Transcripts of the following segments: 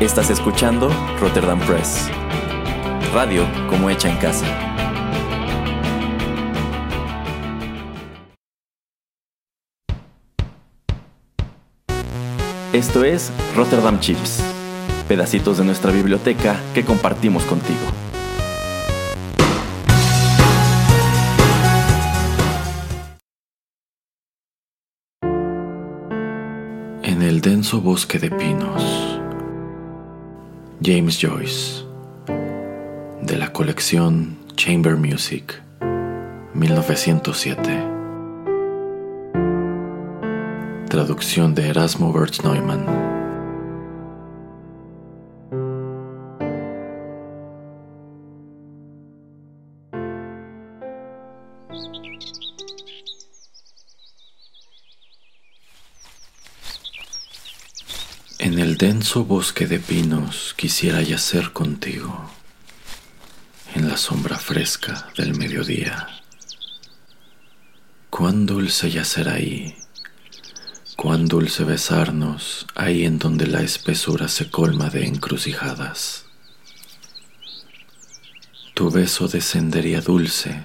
Estás escuchando Rotterdam Press. Radio como hecha en casa. Esto es Rotterdam Chips, pedacitos de nuestra biblioteca que compartimos contigo. En el denso bosque de pinos, James Joyce, de la colección Chamber Music, 1907. Traducción de Erasmo Bertz Neumann. En el denso bosque de pinos quisiera yacer contigo, en la sombra fresca del mediodía. Cuán dulce yacer ahí Cuán dulce besarnos ahí en donde la espesura se colma de encrucijadas. Tu beso descendería dulce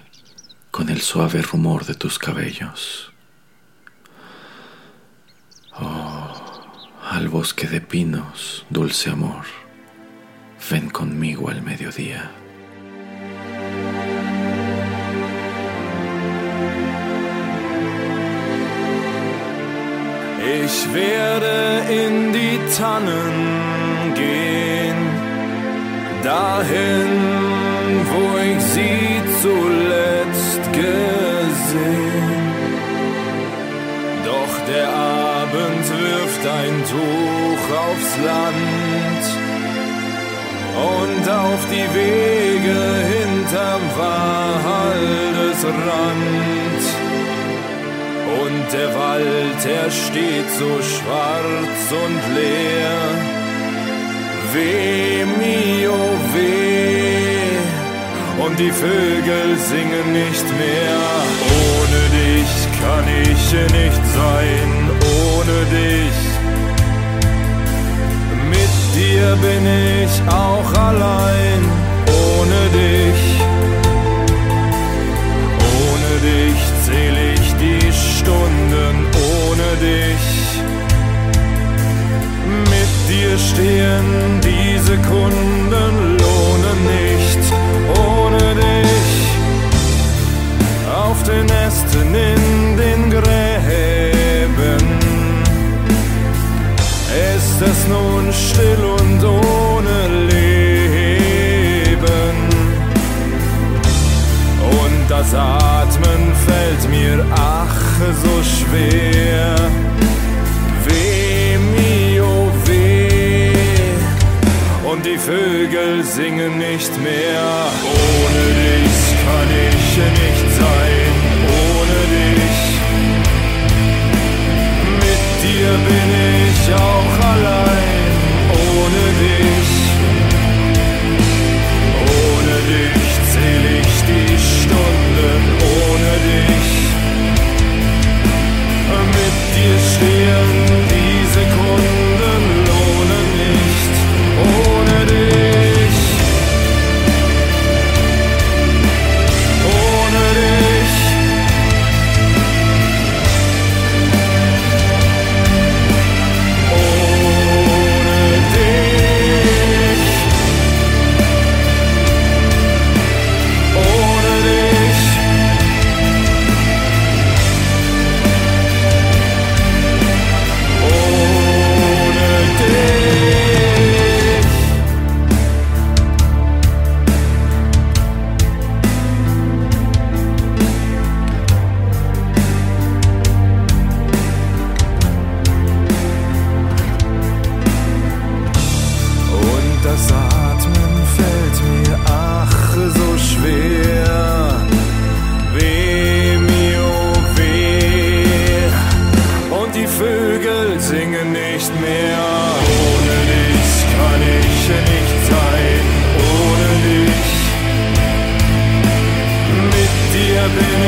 con el suave rumor de tus cabellos. Al bosque de pinos, dulce amor, ven conmigo al mediodía. Ich werde in die Tannen gehen, dahin, wo ich sie zuletzt Tuch aufs Land und auf die Wege hinterm Waldesrand. Und der Wald, er steht so schwarz und leer. Weh, mio, weh. Und die Vögel singen nicht mehr. Ohne dich kann ich nicht sein, ohne dich. Dir bin ich auch allein, ohne dich. Ohne dich zähle ich die Stunden ohne dich. Mit dir stehen die Sekunden lohnen nicht Weh, mio, weh. Und die Vögel singen nicht mehr. Ohne dich living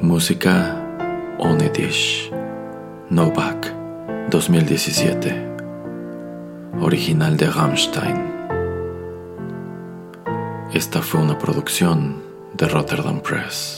Música Onedish. Novak 2017. Original de Rammstein. Esta fue una producción de Rotterdam Press.